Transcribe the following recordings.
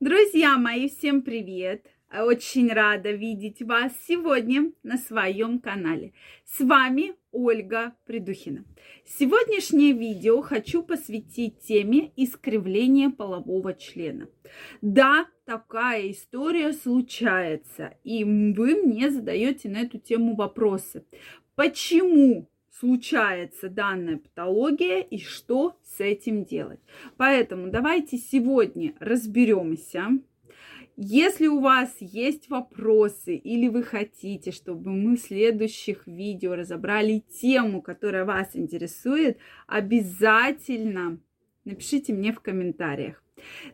Друзья мои, всем привет! Очень рада видеть вас сегодня на своем канале. С вами Ольга Придухина. Сегодняшнее видео хочу посвятить теме искривления полового члена. Да, такая история случается, и вы мне задаете на эту тему вопросы. Почему случается данная патология и что с этим делать. Поэтому давайте сегодня разберемся. Если у вас есть вопросы или вы хотите, чтобы мы в следующих видео разобрали тему, которая вас интересует, обязательно напишите мне в комментариях.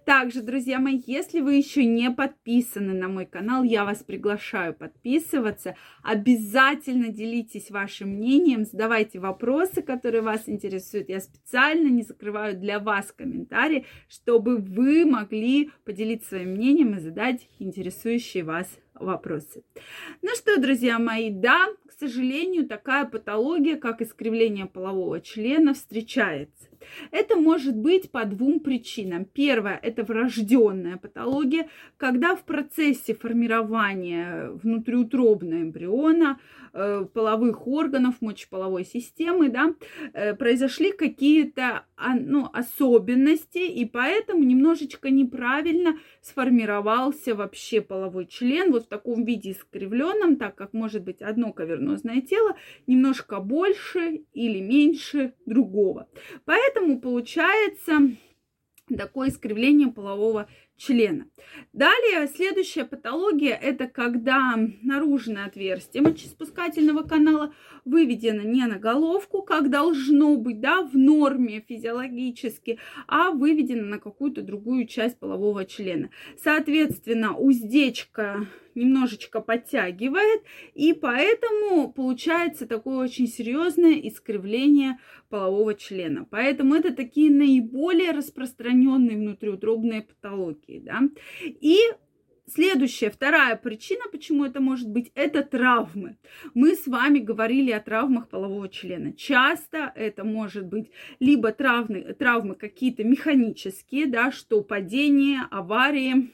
Также, друзья мои, если вы еще не подписаны на мой канал, я вас приглашаю подписываться. Обязательно делитесь вашим мнением, задавайте вопросы, которые вас интересуют. Я специально не закрываю для вас комментарии, чтобы вы могли поделиться своим мнением и задать интересующие вас вопросы. Ну что, друзья мои, да, к сожалению, такая патология, как искривление полового члена, встречается. Это может быть по двум причинам. Первое – это врожденная патология, когда в процессе формирования внутриутробного эмбриона, э, половых органов, мочеполовой системы, да, э, произошли какие-то а, ну, особенности, и поэтому немножечко неправильно сформировался вообще половой член, вот в таком виде искривленном, так как может быть одно кавернозное тело немножко больше или меньше другого. Поэтому получается такое искривление полового члена. Далее, следующая патология – это когда наружное отверстие мочеспускательного канала выведено не на головку, как должно быть, да, в норме физиологически, а выведено на какую-то другую часть полового члена. Соответственно, уздечка немножечко подтягивает, и поэтому получается такое очень серьезное искривление полового члена. Поэтому это такие наиболее распространенные внутриутробные патологии. Да? И Следующая, вторая причина, почему это может быть, это травмы. Мы с вами говорили о травмах полового члена. Часто это может быть либо травмы, травмы какие-то механические, да, что падение, аварии,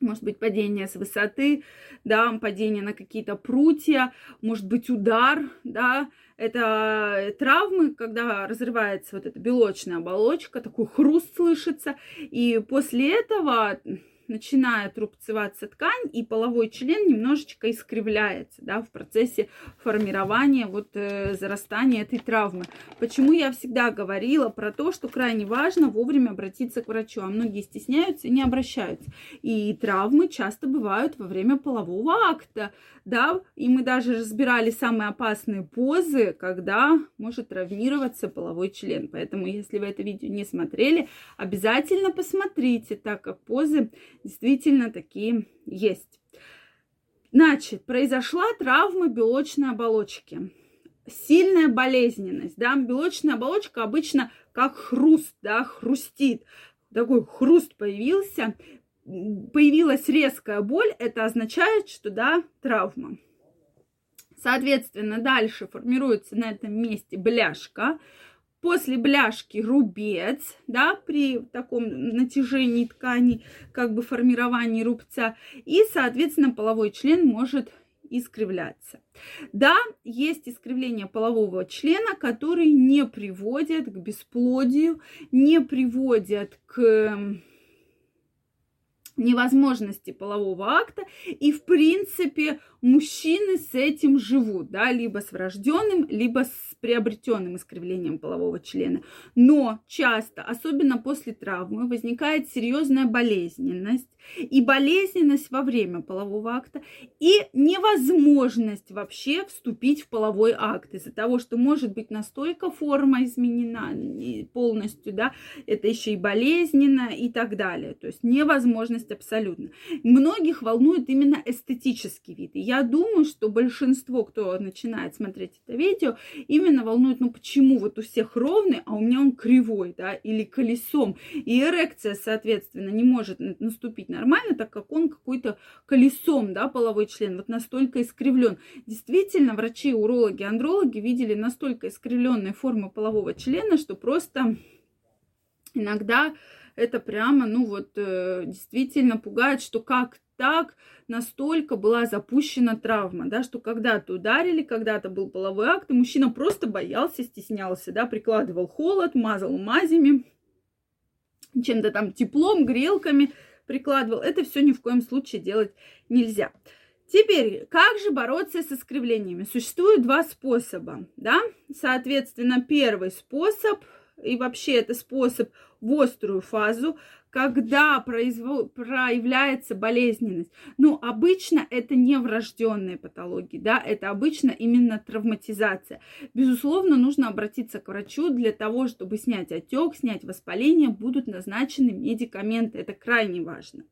может быть падение с высоты, да, падение на какие-то прутья, может быть удар, да, это травмы, когда разрывается вот эта белочная оболочка, такой хруст слышится, и после этого начинает рубцеваться ткань, и половой член немножечко искривляется, да, в процессе формирования, вот, э, зарастания этой травмы. Почему я всегда говорила про то, что крайне важно вовремя обратиться к врачу, а многие стесняются и не обращаются. И травмы часто бывают во время полового акта, да, и мы даже разбирали самые опасные позы, когда может травмироваться половой член. Поэтому, если вы это видео не смотрели, обязательно посмотрите, так как позы действительно такие есть. Значит, произошла травма белочной оболочки. Сильная болезненность, да, белочная оболочка обычно как хруст, да, хрустит. Такой хруст появился, появилась резкая боль, это означает, что, да, травма. Соответственно, дальше формируется на этом месте бляшка, После бляшки рубец, да, при таком натяжении ткани, как бы формировании рубца. И, соответственно, половой член может искривляться. Да, есть искривление полового члена, которые не приводят к бесплодию, не приводят к невозможности полового акта, и, в принципе, мужчины с этим живут, да, либо с врожденным, либо с приобретенным искривлением полового члена. Но часто, особенно после травмы, возникает серьезная болезненность, и болезненность во время полового акта, и невозможность вообще вступить в половой акт из-за того, что может быть настолько форма изменена полностью, да, это еще и болезненно и так далее. То есть невозможность абсолютно. Многих волнует именно эстетический вид. И я думаю, что большинство, кто начинает смотреть это видео, именно волнует, ну почему вот у всех ровный, а у меня он кривой, да, или колесом. И эрекция, соответственно, не может наступить нормально, так как он какой-то колесом, да, половой член, вот настолько искривлен. Действительно, врачи, урологи, андрологи видели настолько искривленные формы полового члена, что просто иногда это прямо, ну вот, э, действительно пугает, что как так настолько была запущена травма, да, что когда-то ударили, когда-то был половой акт, и мужчина просто боялся, стеснялся, да, прикладывал холод, мазал мазями, чем-то там теплом, грелками прикладывал. Это все ни в коем случае делать нельзя. Теперь, как же бороться с искривлениями? Существует два способа, да? Соответственно, первый способ, и вообще это способ в острую фазу, когда производ... проявляется болезненность. Ну, обычно это не врожденные патологии, да, это обычно именно травматизация. Безусловно, нужно обратиться к врачу для того, чтобы снять отек, снять воспаление, будут назначены медикаменты, это крайне важно.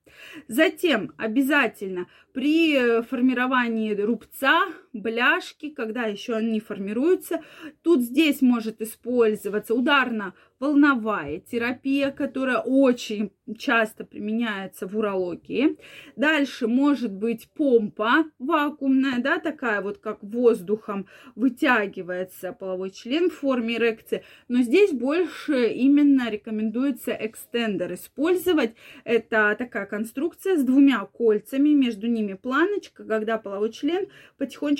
Затем обязательно при формировании рубца, бляшки, когда еще они формируются, тут здесь может использоваться ударно волновая терапия, которая очень часто применяется в урологии. Дальше может быть помпа вакуумная, да, такая вот как воздухом вытягивается половой член в форме эрекции. Но здесь больше именно рекомендуется экстендер использовать. Это такая конструкция с двумя кольцами, между ними планочка, когда половой член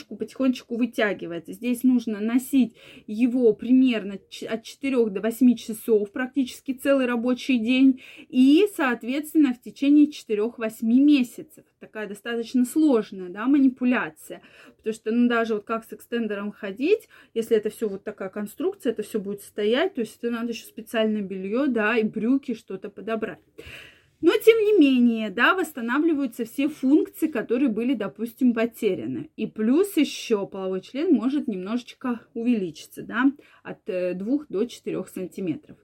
потихонечку-потихонечку вытягивается. Здесь нужно носить его примерно от 4 до 8 часов, практически целый рабочий день. И, соответственно, в течение 4-8 месяцев. Такая достаточно сложная да, манипуляция. Потому что, ну, даже вот как с экстендером ходить, если это все вот такая конструкция, это все будет стоять, то есть это надо еще специальное белье, да, и брюки, что-то подобрать. Но, тем не менее, да, восстанавливаются все функции, которые были, допустим, потеряны. И плюс еще половой член может немножечко увеличиться, да, от 2 э, до 4 сантиметров.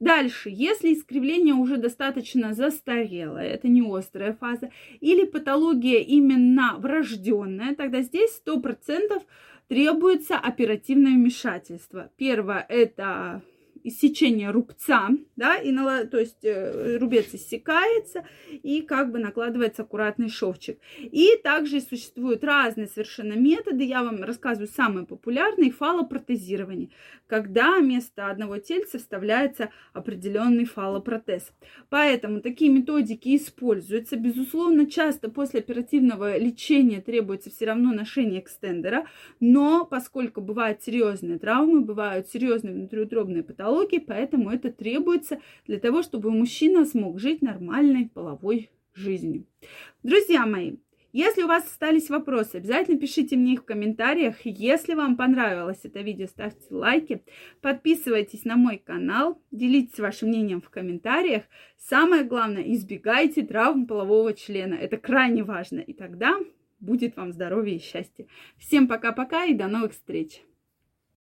Дальше, если искривление уже достаточно застарело, это не острая фаза, или патология именно врожденная, тогда здесь 100% требуется оперативное вмешательство. Первое – это иссечение рубца, да, и то есть э, рубец иссякается и как бы накладывается аккуратный шовчик. И также существуют разные совершенно методы, я вам рассказываю самый популярный фалопротезирование, когда вместо одного тельца вставляется определенный фалопротез. Поэтому такие методики используются. Безусловно, часто после оперативного лечения требуется все равно ношение экстендера, но поскольку бывают серьезные травмы, бывают серьезные внутриутробные патологии, патологии, поэтому это требуется для того, чтобы мужчина смог жить нормальной половой жизнью. Друзья мои, если у вас остались вопросы, обязательно пишите мне их в комментариях. Если вам понравилось это видео, ставьте лайки, подписывайтесь на мой канал, делитесь вашим мнением в комментариях. Самое главное, избегайте травм полового члена. Это крайне важно. И тогда будет вам здоровье и счастье. Всем пока-пока и до новых встреч!